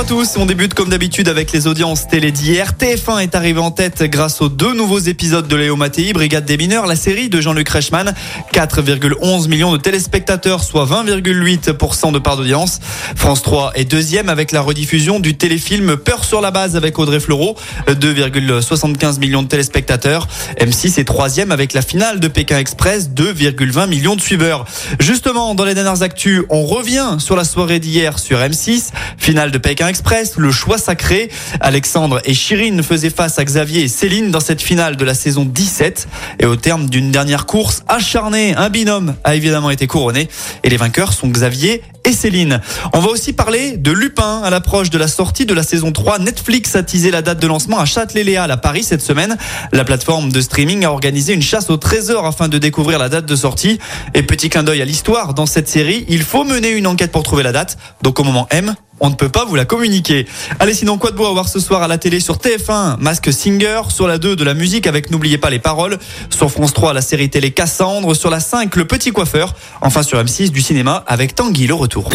Bonjour à tous, on débute comme d'habitude avec les audiences télé d'hier. TF1 est arrivé en tête grâce aux deux nouveaux épisodes de Léo Mattei, Brigade des mineurs, la série de Jean-Luc Reichmann. 4,11 millions de téléspectateurs, soit 20,8% de part d'audience. France 3 est deuxième avec la rediffusion du téléfilm Peur sur la base avec Audrey Fleurot, 2,75 millions de téléspectateurs. M6 est troisième avec la finale de Pékin Express, 2,20 millions de suiveurs. Justement, dans les dernières actus, on revient sur la soirée d'hier sur M6, finale de Pékin Express, le choix sacré. Alexandre et Chirine faisaient face à Xavier et Céline dans cette finale de la saison 17. Et au terme d'une dernière course acharnée, un binôme a évidemment été couronné. Et les vainqueurs sont Xavier et Céline. On va aussi parler de Lupin à l'approche de la sortie de la saison 3. Netflix a teasé la date de lancement à Châtelet-Léal à Paris cette semaine. La plateforme de streaming a organisé une chasse au trésor afin de découvrir la date de sortie. Et petit clin d'œil à l'histoire, dans cette série, il faut mener une enquête pour trouver la date. Donc au moment M, on ne peut pas vous la communiquer. Allez, sinon, quoi de beau à voir ce soir à la télé sur TF1, Mask Singer, sur la 2 de la musique avec N'oubliez pas les paroles, sur France 3 la série télé Cassandre, sur la 5 le petit coiffeur, enfin sur M6 du cinéma avec Tanguy le retour.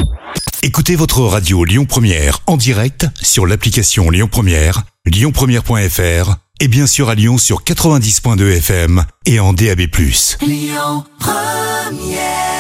Écoutez votre radio Lyon Première en direct sur l'application Lyon Première, lyonpremière.fr et bien sûr à Lyon sur 90.2 FM et en DAB+. Lyon Première